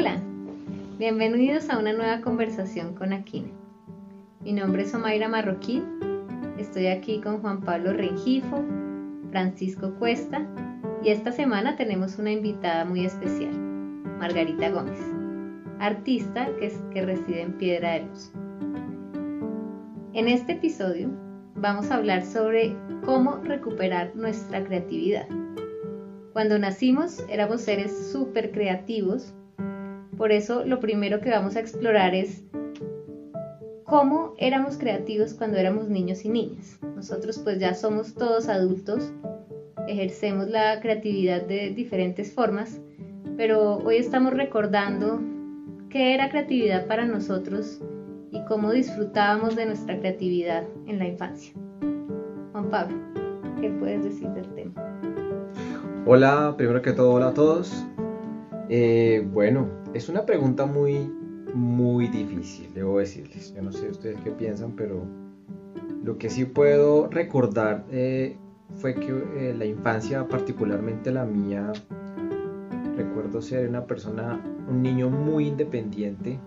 Hola, bienvenidos a una nueva conversación con Aquine. Mi nombre es Omaira Marroquín, estoy aquí con Juan Pablo Rengifo, Francisco Cuesta y esta semana tenemos una invitada muy especial, Margarita Gómez, artista que, que reside en Piedra de Luz. En este episodio vamos a hablar sobre cómo recuperar nuestra creatividad. Cuando nacimos éramos seres súper creativos, por eso lo primero que vamos a explorar es cómo éramos creativos cuando éramos niños y niñas. Nosotros pues ya somos todos adultos, ejercemos la creatividad de diferentes formas, pero hoy estamos recordando qué era creatividad para nosotros y cómo disfrutábamos de nuestra creatividad en la infancia. Juan Pablo, ¿qué puedes decir del tema? Hola, primero que todo, hola a todos. Eh, bueno, es una pregunta muy muy difícil, debo decirles. Yo no sé ustedes qué piensan, pero lo que sí puedo recordar eh, fue que eh, la infancia, particularmente la mía, recuerdo ser una persona, un niño muy independiente.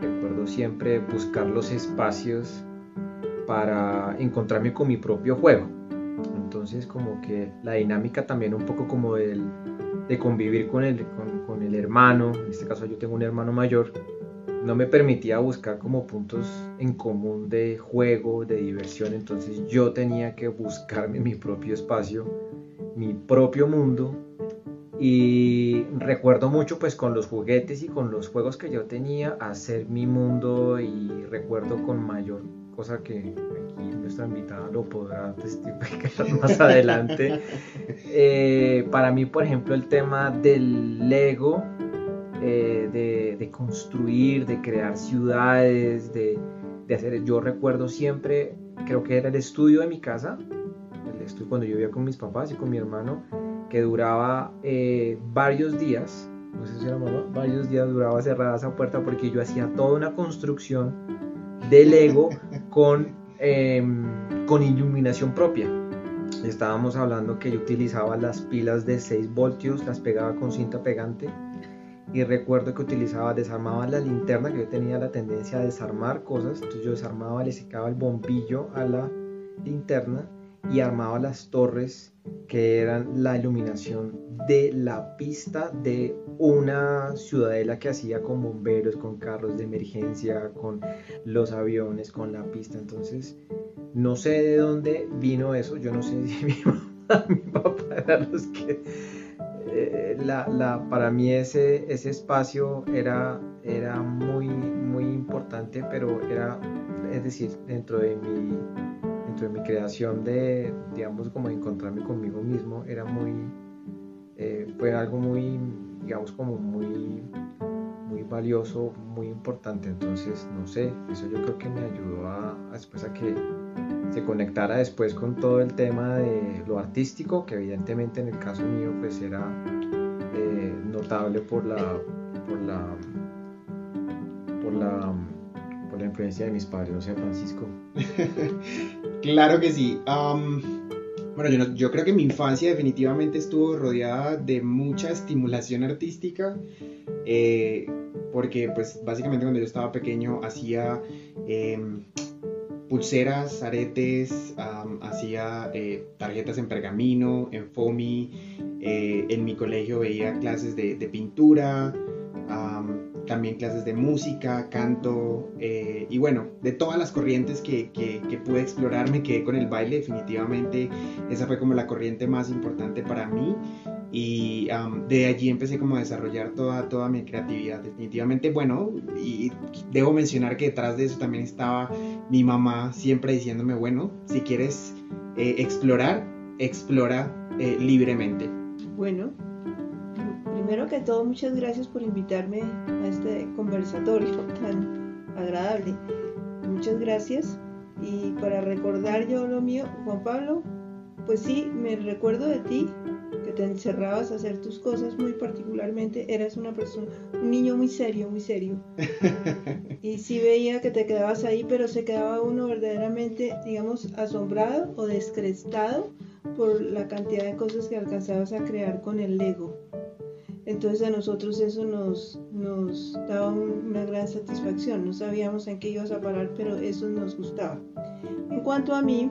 Recuerdo siempre buscar los espacios para encontrarme con mi propio juego. Entonces como que la dinámica también un poco como del de convivir con el, con, el hermano, en este caso yo tengo un hermano mayor, no me permitía buscar como puntos en común de juego, de diversión, entonces yo tenía que buscarme mi propio espacio, mi propio mundo y recuerdo mucho pues con los juguetes y con los juegos que yo tenía hacer mi mundo y recuerdo con mayor cosa que aquí nuestra invitada lo podrá testificar más adelante. Eh, para mí, por ejemplo, el tema del Lego, eh, de, construir, de crear ciudades, de, hacer, yo recuerdo siempre, creo que era el estudio de mi casa, el estudio cuando yo vivía con mis papás y con mi hermano, que duraba eh, varios días, no sé si era mamá, varios días duraba cerrada esa puerta porque yo hacía toda una construcción de Lego con, em, con iluminación propia. Estábamos hablando que yo utilizaba las pilas de 6 voltios, las pegaba con cinta pegante y recuerdo que utilizaba, desarmaba la linterna, que yo tenía la tendencia a desarmar cosas, entonces yo desarmaba, le secaba el bombillo a la linterna y armaba las torres que eran la iluminación de la pista de una ciudadela que hacía con bomberos, con carros de emergencia, con los aviones, con la pista. Entonces, no sé de dónde vino eso, yo no sé si mi mamá, mi papá eran los que... Eh, la, para mí ese, ese espacio era, era muy, muy importante, pero era, es decir, dentro de mi de mi creación de, digamos, como encontrarme conmigo mismo, era muy, eh, fue algo muy, digamos, como muy, muy valioso, muy importante. Entonces, no sé, eso yo creo que me ayudó a, después a que se conectara después con todo el tema de lo artístico, que evidentemente en el caso mío, pues era eh, notable por la, por la, por la la influencia de mis padres, no sé, Francisco. claro que sí. bueno, yo, creo que mi infancia definitivamente estuvo rodeada de mucha estimulación artística, eh, porque pues básicamente cuando yo estaba pequeño hacía em, pulseras, aretes, hacía eh, tarjetas en pergamino, en foamy, eh, en mi colegio veía clases de pintura también clases de música, canto eh, y bueno, de todas las corrientes que, que, pude explorar me quedé con el baile, definitivamente. Esa fue como la corriente más importante para mí. Y de allí empecé como a desarrollar toda, toda mi creatividad, definitivamente. Bueno y debo mencionar que detrás de eso también estaba mi mamá siempre diciéndome bueno, si quieres eh, explorar, explora eh, libremente. Bueno, primero que todo, muchas gracias por invitarme a este conversatorio tan agradable. Muchas gracias. Y para recordar yo lo mío, Juan Pablo, pues sí, me recuerdo de ti, que te encerrabas a hacer tus cosas muy particularmente, eras una persona, un niño muy serio, muy serio. Y sí veía que te quedabas ahí, pero se quedaba uno verdaderamente, digamos, asombrado o descrestado por la cantidad de cosas que alcanzabas a crear con el Lego. Entonces a nosotros eso nos, nos daba una gran satisfacción. No sabíamos en qué ibas a parar, pero eso nos gustaba. En cuanto a mí,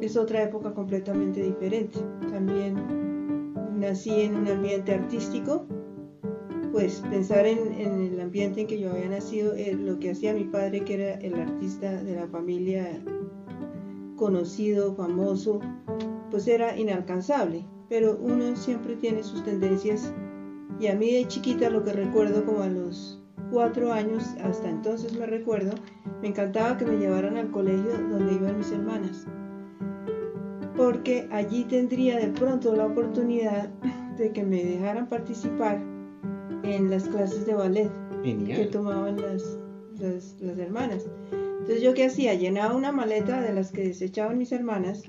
es otra época completamente diferente. También nací en un ambiente artístico. Pues pensar en, el ambiente en que yo había nacido, eh, lo que hacía mi padre, que era el artista de la familia conocido, famoso, pues era inalcanzable. Pero uno siempre tiene sus tendencias y a mí de chiquita lo que recuerdo como a los cuatro años, hasta entonces me recuerdo, me encantaba que me llevaran al colegio donde iban mis hermanas. Porque allí tendría de pronto la oportunidad de que me dejaran participar en las clases de ballet que tomaban las, las, las hermanas. Entonces yo qué hacía, llenaba una maleta de las que desechaban mis hermanas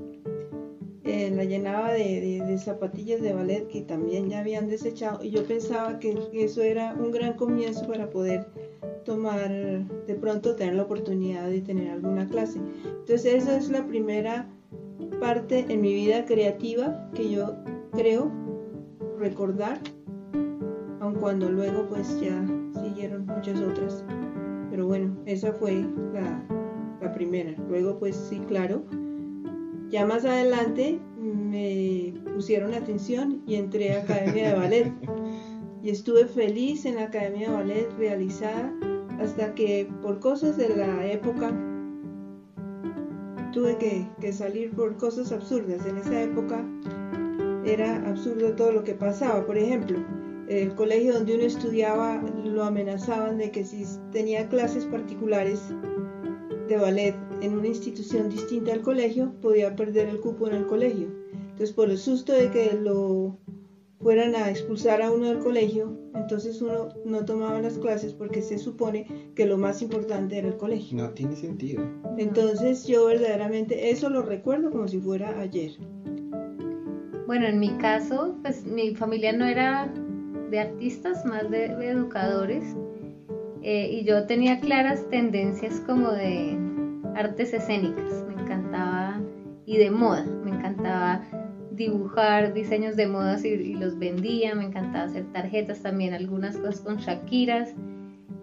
eh, la llenaba de, zapatillas de ballet que también ya habían desechado y yo pensaba que eso era un gran comienzo para poder tomar, de pronto tener la oportunidad de tener alguna clase. Entonces esa es la primera parte en mi vida creativa que yo creo recordar, aun cuando luego pues ya siguieron muchas otras. Pero bueno, esa fue la primera. Luego pues sí, claro, ya más adelante me pusieron atención y entré a Academia de Ballet. Y estuve feliz en la Academia de Ballet realizada hasta que por cosas de la época tuve que, que salir por cosas absurdas. En esa época era absurdo todo lo que pasaba. Por ejemplo, el colegio donde uno estudiaba lo amenazaban de que si tenía clases particulares de ballet en una institución distinta al colegio, podía perder el cupo en el colegio. Entonces, por el susto de que lo fueran a expulsar a uno del colegio, entonces uno no tomaba las clases porque se supone que lo más importante era el colegio. No tiene sentido. Entonces yo verdaderamente eso lo recuerdo como si fuera ayer. Bueno, en mi caso, pues mi familia no era de artistas, más de, educadores, eh, y yo tenía claras tendencias como de artes escénicas, me encantaba, y de moda, me encantaba dibujar diseños de modas y, los vendía, me encantaba hacer tarjetas también, algunas cosas con Shakiras,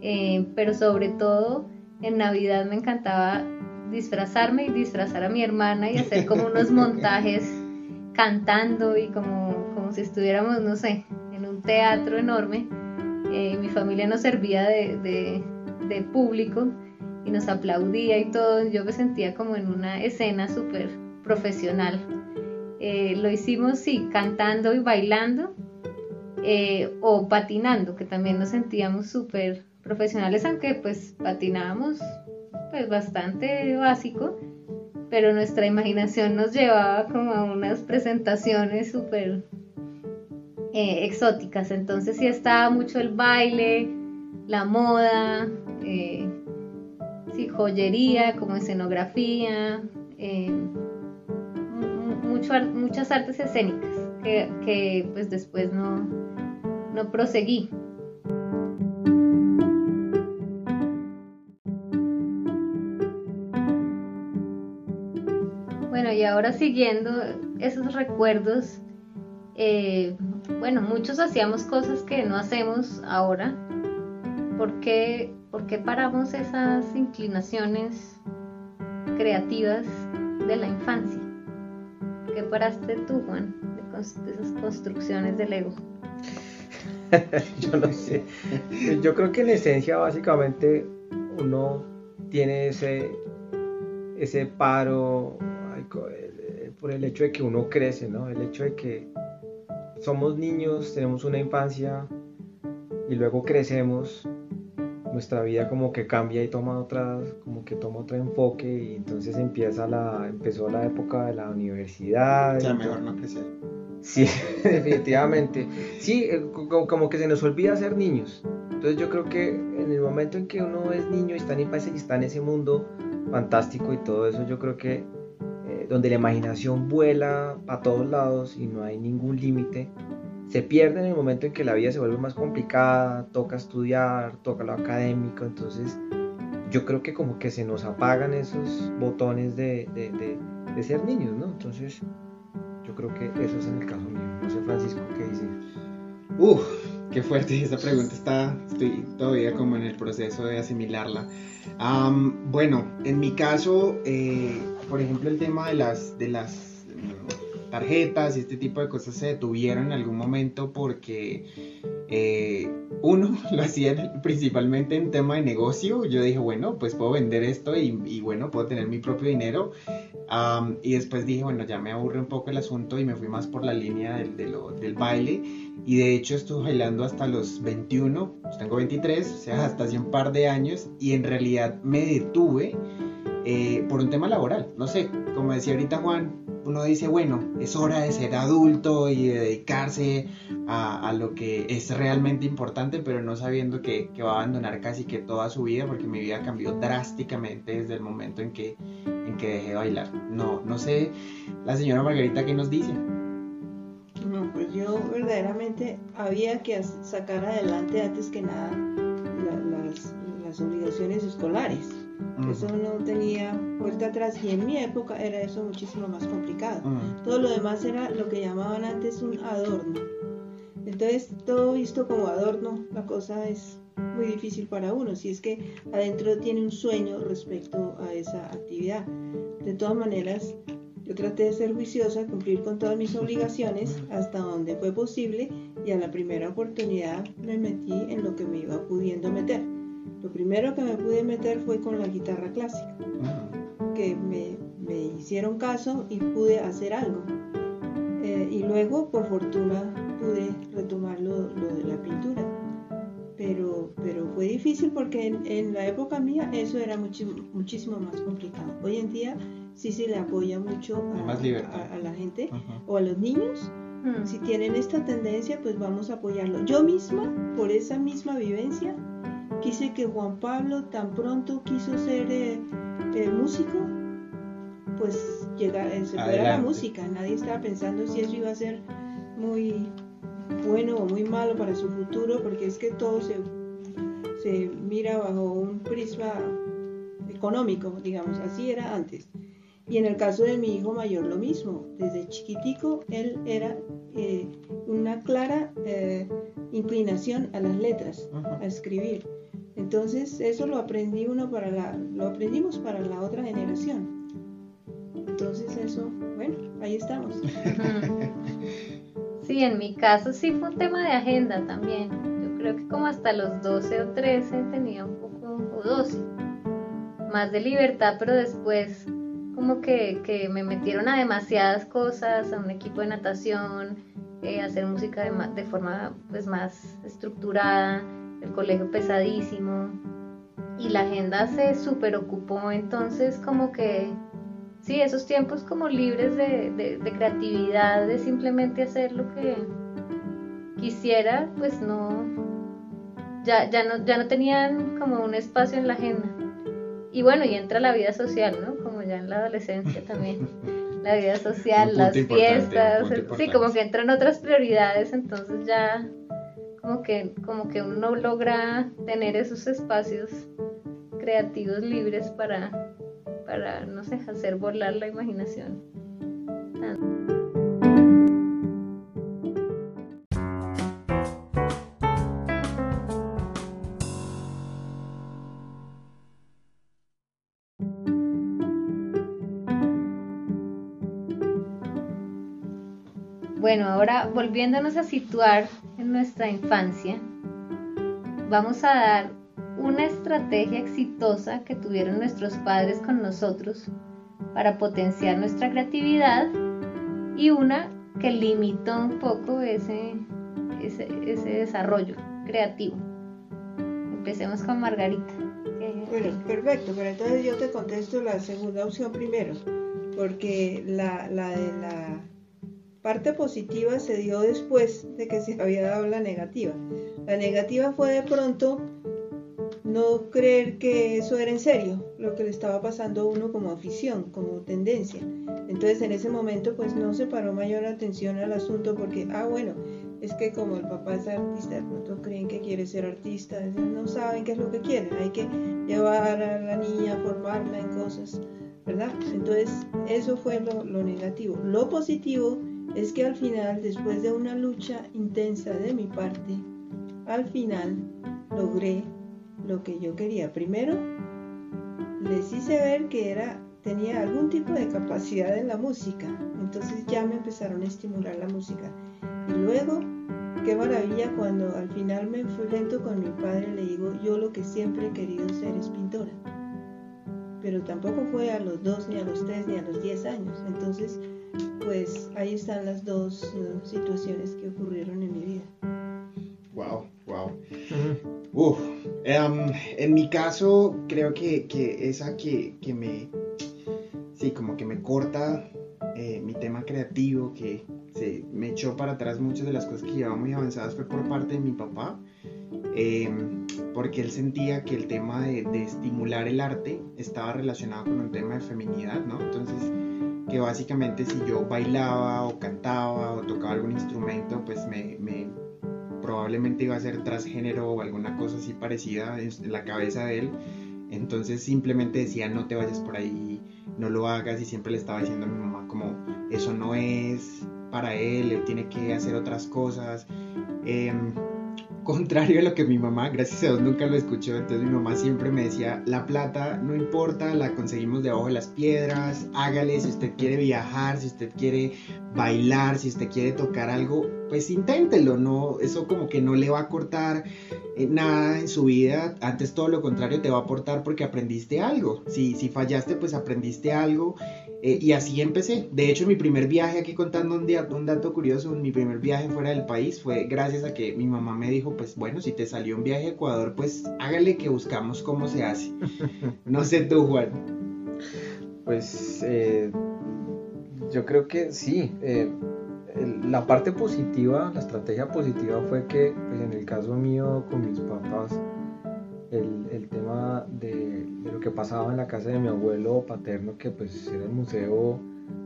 eh, pero sobre todo en Navidad me encantaba disfrazarme y disfrazar a mi hermana y hacer como unos montajes cantando y como, como si estuviéramos, no sé, en un teatro enorme. Eh, mi familia nos servía de, de, de público y nos aplaudía y todo, yo me sentía como en una escena súper profesional. Eh, lo hicimos, sí, cantando y bailando eh, o patinando, que también nos sentíamos súper profesionales, aunque pues patinábamos pues bastante básico, pero nuestra imaginación nos llevaba como a unas presentaciones súper eh, exóticas, entonces sí estaba mucho el baile, la moda, joyería, como escenografía, eh, muchas artes escénicas que, pues después no, no proseguí. Bueno, y ahora siguiendo esos recuerdos, eh, bueno, muchos hacíamos cosas que no hacemos ahora. ¿Por qué ¿Por qué paramos esas inclinaciones creativas de la infancia? ¿Qué paraste tú, Juan, de, esas construcciones del ego? Yo no sé. Yo creo que en esencia básicamente uno tiene ese, ese paro por el hecho de que uno crece, ¿no? El hecho de que somos niños, tenemos una infancia y luego crecemos nuestra vida como que cambia y toma otra, como que toma otro enfoque y entonces empieza la, empezó la época de la universidad. Ya mejor no crecer. Sí, definitivamente. Sí, eh, como, que se nos olvida ser niños. Entonces yo creo que en el momento en que uno es niño y está en y está en ese mundo fantástico y todo eso, yo creo que eh, donde la imaginación vuela a todos lados y no hay ningún límite, se pierde en el momento en que la vida se vuelve más complicada, toca estudiar, toca lo académico, entonces yo creo que como que se nos apagan esos botones de, de, ser niños, ¿no? Entonces yo creo que eso es en el caso mío. No sé, Francisco, ¿qué dice? Uf, qué fuerte esa pregunta está, estoy todavía como en el proceso de asimilarla. Bueno, en mi caso, eh, por ejemplo, el tema de las, de las tarjetas y este tipo de cosas se detuvieron en algún momento porque eh, uno lo hacía principalmente en tema de negocio. Yo dije, bueno, pues puedo vender esto y, y bueno, puedo tener mi propio dinero. Am, y después dije, bueno, ya me aburre un poco el asunto y me fui más por la línea del, de lo- del baile. Y de hecho estuve bailando hasta los 21, pues tengo 23, o sea, hasta hace un par de años. Y en realidad me detuve eh, por un tema laboral. No sé, como decía ahorita Juan, uno dice, bueno, es hora de ser adulto y de dedicarse a, lo que es realmente importante, pero no sabiendo que, va a abandonar casi que toda su vida, porque mi vida cambió drásticamente desde el momento en que, en que dejé de bailar. No, no sé, la señora Margarita, ¿qué nos dice? No, pues yo verdaderamente había que sacar adelante antes que nada la- las, las obligaciones escolares. Mm. Eso no tenía vuelta atrás y en mi época era eso muchísimo más complicado. Mm. Todo lo demás era lo que llamaban antes un adorno. Entonces, todo visto como adorno, la cosa es muy difícil para uno, si es que adentro tiene un sueño respecto a esa actividad. De todas maneras, yo traté de ser juiciosa, cumplir con todas mis obligaciones hasta donde fue posible y a la primera oportunidad me metí en lo que me iba pudiendo meter. Lo primero que me pude meter fue con la guitarra clásica que me, me hicieron caso y pude hacer algo. Eh, y luego, por fortuna, pude retomar lo, lo de la pintura. Pero, pero fue difícil porque en, en la época mía eso era muchi- muchísimo más complicado. Hoy en día sí se le apoya mucho a, a- a la gente o a los niños. Mm. Si tienen esta tendencia, pues vamos a apoyarlo. Yo misma, por esa misma vivencia, quise que Juan Pablo tan pronto quiso ser eh, eh, músico, pues llegar, eh, se fuera a la música. Nadie estaba pensando si eso iba a ser muy bueno o muy malo para su futuro, porque es que todo se, se mira bajo un prisma económico, digamos, así era antes. Y en el caso de mi hijo mayor lo mismo, desde chiquitico él era eh, una clara eh, inclinación a las letras, a escribir. Entonces eso lo aprendí uno para la, lo aprendimos para la otra generación. Entonces eso, bueno, ahí estamos. Sí, en mi caso sí fue un tema de agenda también. Yo creo que como hasta los 12 o 13 tenía un poco, o 12, más de libertad, pero después como que, que me metieron a demasiadas cosas, a un equipo de natación, eh, hacer música de, de forma pues más estructurada, el colegio pesadísimo y la agenda se super ocupó, entonces como que sí, esos tiempos como libres de, de- de creatividad, de simplemente hacer lo que quisiera, pues no, ya, ya no, ya no tenían como un espacio en la agenda. Y bueno, y entra la vida social, ¿no? Como ya en la adolescencia también. La vida social, las fiestas, sí, como que entran otras prioridades, entonces ya como que, como que uno logra tener esos espacios creativos libres para, para, no sé, hacer volar la imaginación. Bueno, ahora volviéndonos a situar nuestra infancia, vamos a dar una estrategia exitosa que tuvieron nuestros padres con nosotros para potenciar nuestra creatividad y una que limitó un poco ese, ese, desarrollo creativo. Empecemos con Margarita. Bueno, perfecto, pero entonces yo te contesto la segunda opción primero, porque la, la de la parte positiva se dio después de que se había dado la negativa. La negativa fue de pronto no creer que eso era en serio, lo que le estaba pasando a uno como afición, como tendencia. Entonces en ese momento pues no se paró mayor atención al asunto porque, ah bueno, es que como el papá es artista, de pronto creen que quiere ser artista, no saben qué es lo que quieren, hay que llevar a la niña formarla en cosas, ¿verdad? Entonces eso fue lo, lo negativo. Lo positivo es que al final, después de una lucha intensa de mi parte, al final logré lo que yo quería. Primero, les hice ver que era, tenía algún tipo de capacidad en la música, entonces ya me empezaron a estimular la música. Y luego, qué maravilla cuando al final me enfrento con mi padre, le digo, yo lo que siempre he querido ser es pintora. Pero tampoco fue a los dos, ni a los tres, ni a los diez años. Entonces, pues ahí están las dos uh, situaciones que ocurrieron en mi vida. Wow, wow. Uf, em, en mi caso, creo que, que esa que, que, me, sí, como que me corta eh, mi tema creativo, que se me echó para atrás muchas de las cosas que llevaba muy avanzadas, fue por parte de mi papá. Em, porque él sentía que el tema de, de, estimular el arte estaba relacionado con un tema de feminidad, ¿no? Entonces, que básicamente si yo bailaba o cantaba o tocaba algún instrumento, pues me, me probablemente iba a ser transgénero o alguna cosa así parecida en la cabeza de él. Entonces simplemente decía, no te vayas por ahí, no lo hagas y siempre le estaba diciendo a mi mamá como, eso no es para él, él tiene que hacer otras cosas. Eh, contrario a lo que mi mamá, gracias a Dios nunca lo escuchó, entonces mi mamá siempre me decía, la plata no importa, la conseguimos debajo de las piedras, hágale si usted quiere viajar, si usted quiere bailar, si usted quiere tocar algo, pues inténtelo, no, eso como que no le va a cortar eh, nada en su vida, antes todo lo contrario te va a aportar porque aprendiste algo, si, si fallaste pues aprendiste algo eh, y así empecé. De hecho, mi primer viaje, aquí contando un, día, un dato curioso, mi primer viaje fuera del país fue gracias a que mi mamá me dijo, pues bueno, si te salió un viaje a Ecuador, pues hágale que buscamos cómo se hace. No sé tú, Juan. Pues eh, yo creo que sí. Eh, la parte positiva, la estrategia positiva fue que, pues en el caso mío con mis papás, el, el tema de, de, lo que pasaba en la casa de mi abuelo paterno, que pues era un museo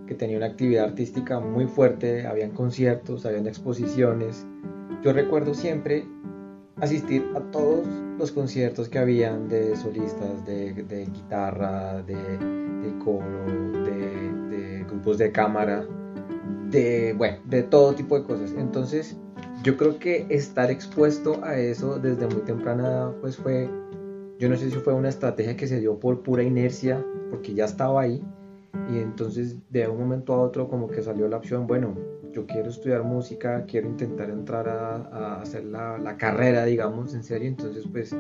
que tenía una actividad artística muy fuerte, habían conciertos, habían exposiciones. Yo recuerdo siempre asistir a todos los conciertos que habían de solistas, de, de guitarra, de, de coro, de, de, grupos de cámara, de, bueno, de todo tipo de cosas. Entonces, yo creo que estar expuesto a eso desde muy temprana pues fue, yo no sé si fue una estrategia que se dio por pura inercia, porque ya estaba ahí, y entonces de un momento a otro como que salió la opción, bueno, yo quiero estudiar música, quiero intentar entrar a, hacer la, la, carrera, digamos, en serio, entonces pues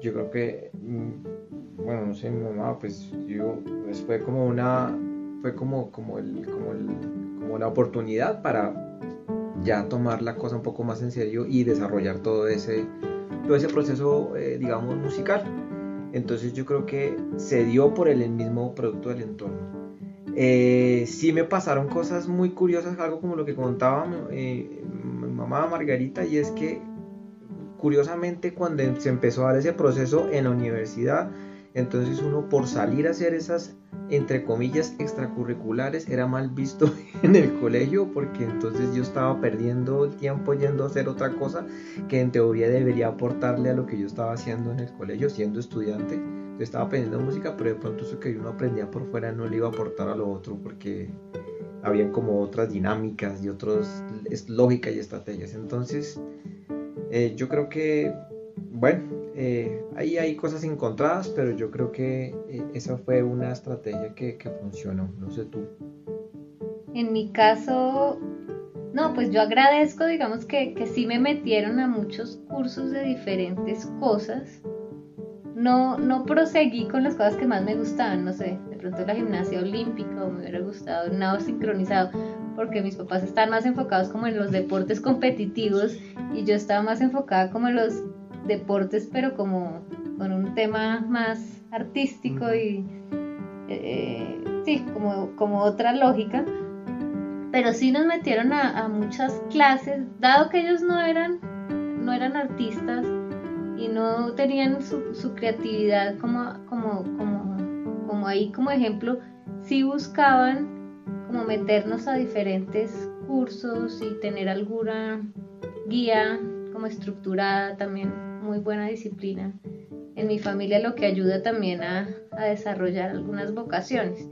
yo creo que, mm, bueno, no sé, mi mamá, pues yo, pues fue como una, fue como, como, el, como, el, como la oportunidad para ya tomar la cosa un poco más en serio y desarrollar todo ese, todo ese proceso, eh, digamos, musical. Entonces yo creo que se dio por el mismo producto del entorno. Eh, sí me pasaron cosas muy curiosas, algo como lo que contaba eh, mi mamá Margarita, y es que curiosamente cuando se empezó a dar ese proceso en la universidad, entonces uno por salir a hacer esas entre comillas extracurriculares era mal visto en el colegio porque entonces yo estaba perdiendo el tiempo yendo a hacer otra cosa que en teoría debería aportarle a lo que yo estaba haciendo en el colegio siendo estudiante. Yo estaba aprendiendo música, pero de pronto eso que uno aprendía por fuera no le iba a aportar a lo otro porque habían como otras dinámicas y otras lógicas y estrategias. Entonces, eh, yo creo que, bueno, eh, ahí hay cosas encontradas, pero yo creo que eh, esa fue una estrategia que, funcionó. No sé tú. En mi caso, no, pues yo agradezco, digamos que, sí me metieron a muchos cursos de diferentes cosas. No, no proseguí con las cosas que más me gustaban, no sé, de pronto la gimnasia olímpica o me hubiera gustado un nado sincronizado, porque mis papás están más enfocados como en los deportes competitivos y yo estaba más enfocada como en los deportes, pero como con un tema más artístico y eh, sí, como, como otra lógica. Pero sí nos metieron a, a, muchas clases, dado que ellos no eran, no eran artistas y no tenían su, su creatividad como, como, como, como ahí como ejemplo, sí buscaban como meternos a diferentes cursos y tener alguna guía como estructurada también muy buena disciplina en mi familia, lo que ayuda también a, a desarrollar algunas vocaciones.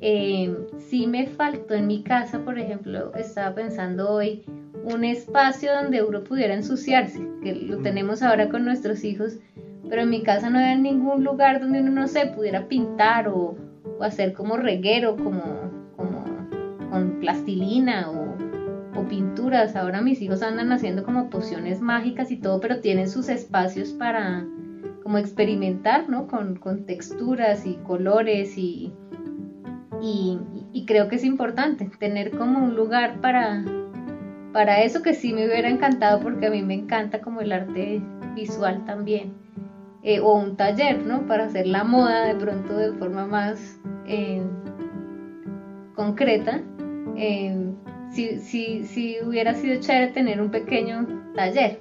Eh, sí me faltó en mi casa, por ejemplo, estaba pensando hoy un espacio donde uno pudiera ensuciarse, que lo tenemos ahora con nuestros hijos, pero en mi casa no había ningún lugar donde uno no se pudiera pintar o, hacer como reguero, como, como con plastilina o, pinturas. Ahora mis hijos andan haciendo como pociones mágicas y todo, pero tienen sus espacios para como experimentar, ¿no? Con, texturas y colores y, y, creo que es importante tener como un lugar para, para eso que sí me hubiera encantado porque a mí me encanta como el arte visual también. Eh, o un taller, ¿no? Para hacer la moda de pronto de forma más eh, concreta. Eh, si, si, hubiera sido chévere tener un pequeño taller,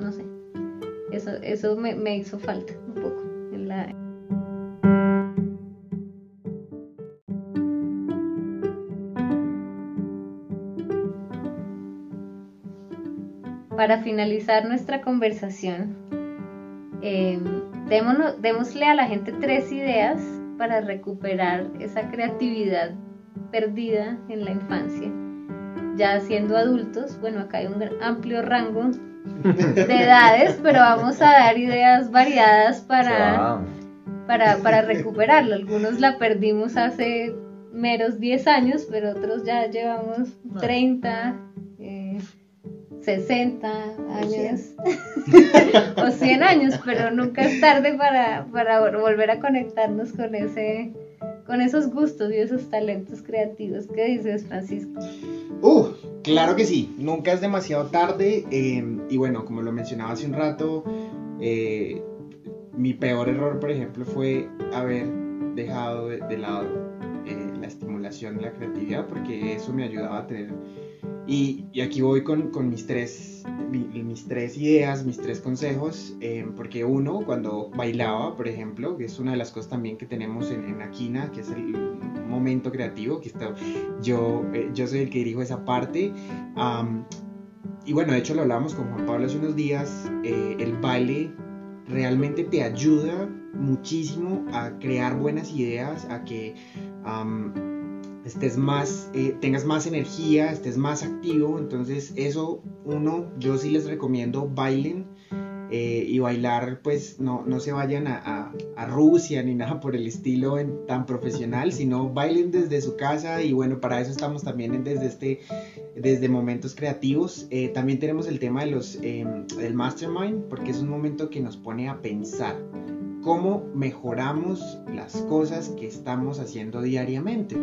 no sé. Eso, eso me, me hizo falta un poco en la, para finalizar nuestra conversación, eh, démosle a la gente tres ideas para recuperar esa creatividad perdida en la infancia. Ya siendo adultos, bueno, acá hay un amplio rango de edades, pero vamos a dar ideas variadas para, para, para recuperarlo. Algunos la perdimos hace meros 10 años, pero otros ya llevamos 30, 60 años. O 100 años, pero nunca es tarde para, volver a conectarnos con, ese, con esos gustos y esos talentos creativos. ¿Qué dices, Francisco? Uh, claro que sí, nunca es demasiado tarde em, y bueno, como lo mencionaba hace un rato, eh, mi peor error, por ejemplo, fue haber dejado de, lado eh, la estimulación de la creatividad porque eso me ayudaba a tener y, aquí voy con, mis, tres, mis tres ideas, mis tres consejos, eh, porque uno, cuando bailaba, por ejemplo, que es una de las cosas también que tenemos en, en Aquina, que es el momento creativo, que está, yo, eh, yo soy el que dirijo esa parte. y bueno, de hecho lo hablábamos con Juan Pablo hace unos días, eh, el baile realmente te ayuda muchísimo a crear buenas ideas, a que estés más, eh, tengas más energía, estés más activo. Entonces eso, uno, yo sí les recomiendo bailen. Eh, y bailar, pues no, no se vayan a, Rusia ni nada por el estilo tan profesional, sino bailen desde su casa y bueno, para eso estamos también desde, este, desde momentos creativos. Eh, también tenemos el tema de los, em, del mastermind, porque es un momento que nos pone a pensar cómo mejoramos las cosas que estamos haciendo diariamente.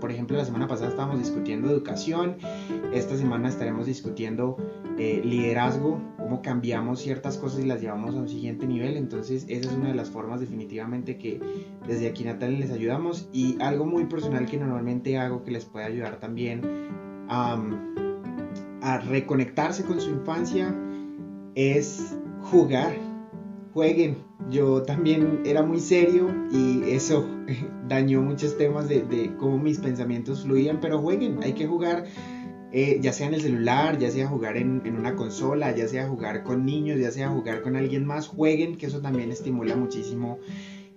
por ejemplo, la semana pasada estábamos discutiendo educación, esta semana estaremos discutiendo eh, liderazgo, cómo cambiamos ciertas cosas y las llevamos a un siguiente nivel. Entonces, esa es una de las formas definitivamente que desde aquí Natalia les ayudamos y algo muy personal que normalmente hago que les puede ayudar también a reconectarse con su infancia es jugar. Jueguen, yo también era muy serio y eso dañó muchos temas de, cómo mis pensamientos fluían, pero jueguen, hay que jugar. Eh, ya sea en el celular, ya sea jugar en, una consola, ya sea jugar con niños, ya sea jugar con alguien más, jueguen, que eso también estimula muchísimo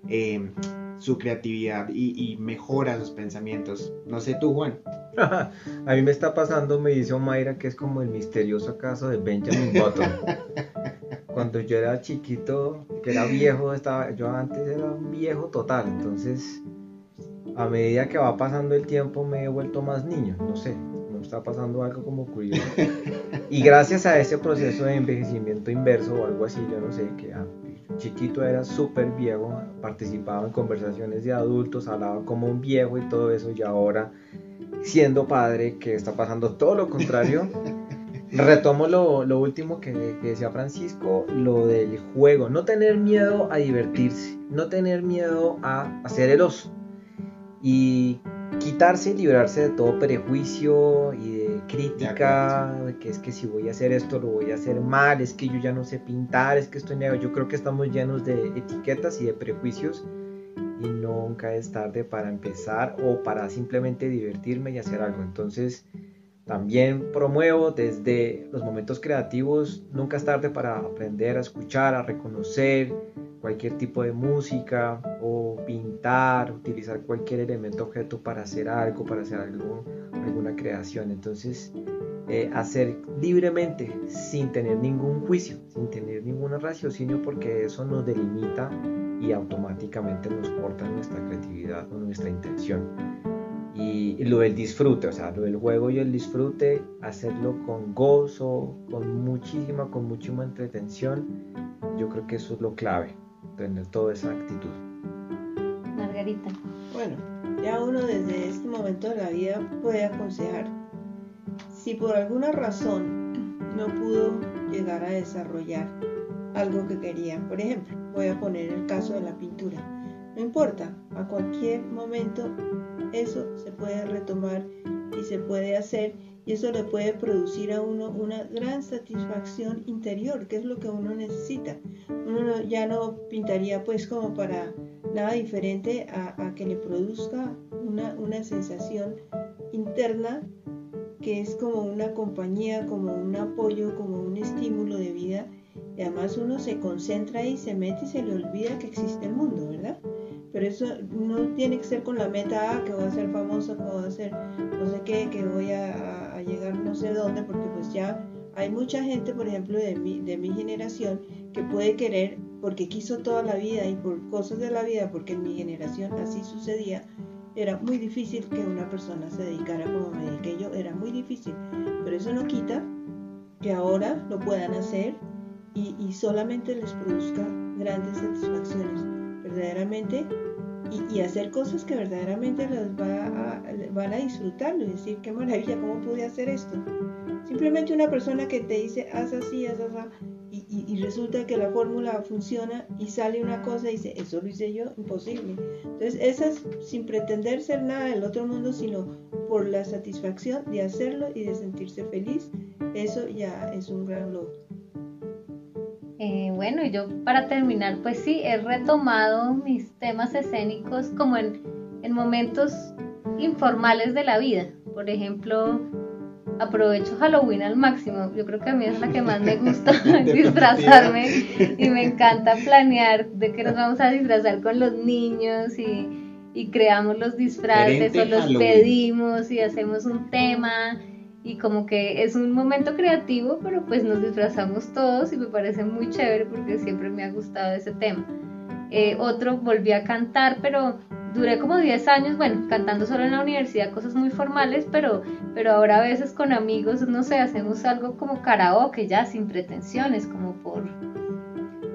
eh, su creatividad y, mejora sus pensamientos. No sé tú, Juan. A mí me está pasando, me dice Omaira, que es como el misterioso caso de Benjamin Button. Cuando yo era chiquito, que era viejo, estaba, yo antes era un viejo total, entonces a medida que va pasando el tiempo me he vuelto más niño, no sé, me está pasando algo como curioso. Y gracias a ese proceso de envejecimiento inverso o algo así, yo no sé, que ah, chiquito era súper viejo, participaba en conversaciones de adultos, hablaba como un viejo y todo eso, y ahora siendo padre, que está pasando todo lo contrario. Retomo lo, lo último que, decía Francisco, lo del juego, no tener miedo a divertirse, no tener miedo a hacer el oso y quitarse y librarse de todo prejuicio y de crítica, de que es que si voy a hacer esto lo voy a hacer mal, es que yo ya no sé pintar, es que estoy negro. Yo creo que estamos llenos de etiquetas y de prejuicios y nunca es tarde para empezar o para simplemente divertirme y hacer algo. Entonces, También promuevo desde los momentos creativos, nunca es tarde para aprender a escuchar, a reconocer cualquier tipo de música o pintar, utilizar cualquier elemento objeto para hacer algo, para hacer alguna creación. Entonces, eh, hacer libremente, sin tener ningún juicio, sin tener ningún raciocinio, porque eso nos delimita y automáticamente nos corta nuestra creatividad o nuestra intención. Y, lo del disfrute, o sea, lo del juego y el disfrute, hacerlo con gozo, con muchísima, con muchísima entretención, yo creo que eso es lo clave, tener toda esa actitud. Margarita. Bueno, ya uno desde este momento de la vida puede aconsejar si por alguna razón no pudo llegar a desarrollar algo que quería. Por ejemplo, voy a poner el caso de la pintura. No importa, a cualquier momento eso se puede retomar y se puede hacer y eso le puede producir a uno una gran satisfacción interior, que es lo que uno necesita. Uno ya no pintaría pues como para nada diferente a, que le produzca una, una sensación interna que es como una compañía, como un apoyo, como un estímulo de vida. Y además uno se concentra y se mete y se le olvida que existe el mundo, ¿verdad? Pero eso no tiene que ser con la meta, ah, que voy a ser famoso, que voy a ser no sé qué, que voy a, llegar no sé dónde, porque pues ya hay mucha gente, por ejemplo, de mi, de mi generación, que puede querer, porque quiso toda la vida y por cosas de la vida, porque en mi generación así sucedía, era muy difícil que una persona se dedicara como me dediqué yo, era muy difícil, pero eso no quita que ahora lo puedan hacer y, solamente les produzca grandes satisfacciones, verdaderamente, y, hacer cosas que verdaderamente las va a, van a disfrutarlo y decir, qué maravilla, ¿cómo pude hacer esto? Simplemente una persona que te dice, haz así, haz así, y, resulta que la fórmula funciona y sale una cosa y dice, eso lo hice yo, imposible. Entonces, esas sin pretender ser nada del otro mundo, sino por la satisfacción de hacerlo y de sentirse feliz, eso ya es un gran logro. Eh, bueno, yo para terminar, pues sí, he retomado mis temas escénicos como en, en momentos informales de la vida. Por ejemplo, aprovecho Halloween al máximo. Yo creo que a mí es la que más me gusta disfrazarme y me encanta planear de que nos vamos a disfrazar con los niños y, y creamos los disfraces o los pedimos y hacemos un tema y como que es un momento creativo, pero pues nos disfrazamos todos y me parece muy chévere porque siempre me ha gustado ese tema. Eh, otro volví a cantar, pero duré como 10 años, bueno, cantando solo en la universidad, cosas muy formales, pero, pero ahora a veces con amigos, no sé, hacemos algo como karaoke ya, sin pretensiones, como por,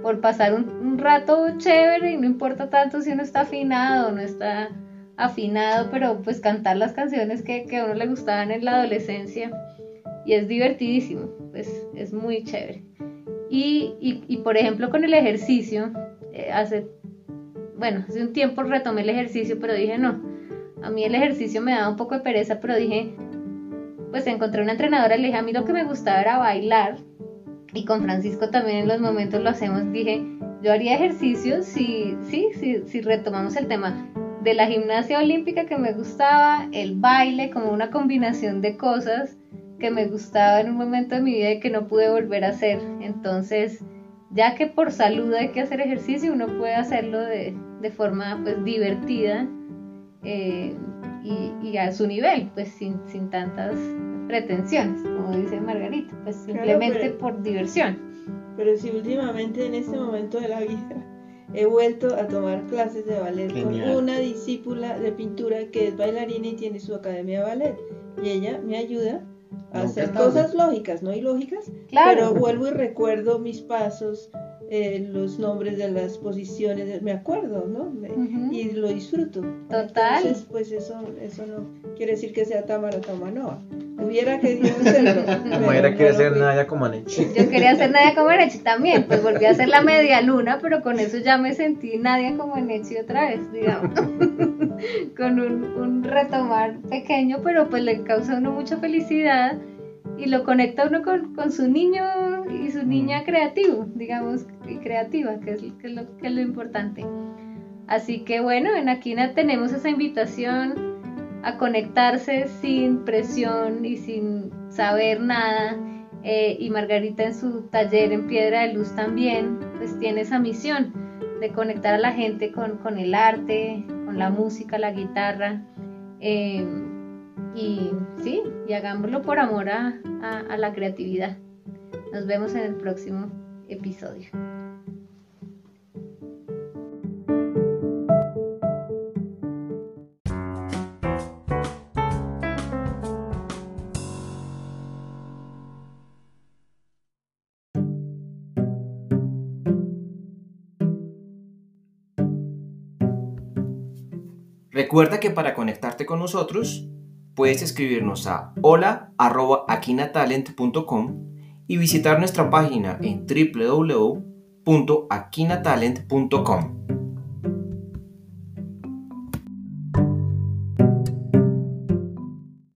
por pasar un, rato chévere y no importa tanto si uno está afinado o no está afinado, pero pues cantar las canciones que, a uno le gustaban en la adolescencia y es divertidísimo, pues es muy chévere. Y, y, por ejemplo con el ejercicio, eh, hace bueno, hace un tiempo retomé el ejercicio, pero dije no, a mí el ejercicio me daba un poco de pereza, pero dije, pues encontré una entrenadora, le dije, a mí lo que me gustaba era bailar, y con Francisco también en los momentos lo hacemos, dije, yo haría ejercicio si, sí, si, si retomamos el tema de la gimnasia olímpica que me gustaba, el baile como una combinación de cosas que me gustaba en un momento de mi vida y que no pude volver a hacer. Entonces, ya que por salud hay que hacer ejercicio, uno puede hacerlo de, de forma pues divertida eh, y, a su nivel, pues sin, sin, tantas pretensiones, como dice Margarita, pues simplemente por diversión. Pero si últimamente en este momento de la vida he vuelto a tomar clases de ballet con una discípula de pintura que es bailarina y tiene su academia de ballet y ella me ayuda a hacer cosas lógicas, no ilógicas, pero vuelvo y recuerdo mis pasos, eh, los nombres de las posiciones, me acuerdo, ¿no? Y lo disfruto. Total. Entonces, pues eso, eso no quiere decir que sea Tamara Tamanoa. Hubiera querido hacerlo. Hubiera querido hacer Nadia Comaneci. Yo quería hacer Nadia Comaneci también, pues volví a hacer la media luna, pero con eso ya me sentí Nadia Comaneci otra vez, digamos. con un, un retomar pequeño, pero pues le causa a uno mucha felicidad y lo conecta uno con, con, su niño y su niña creativo, digamos, y creativa, que es, que es, lo, que es lo importante. Así que bueno, en Aquina tenemos esa invitación a conectarse sin presión y sin saber nada. Eh, y Margarita en su taller en Piedra de Luz también, pues tiene esa misión de conectar a la gente con, el arte, con la música, la guitarra. Eh, y sí, y hagámoslo por amor a la creatividad. Nos vemos en el próximo episodio. Recuerda que para conectarte con nosotros puedes escribirnos a hola.aquinatalent.com y visitar nuestra página en www.aquinatalent.com.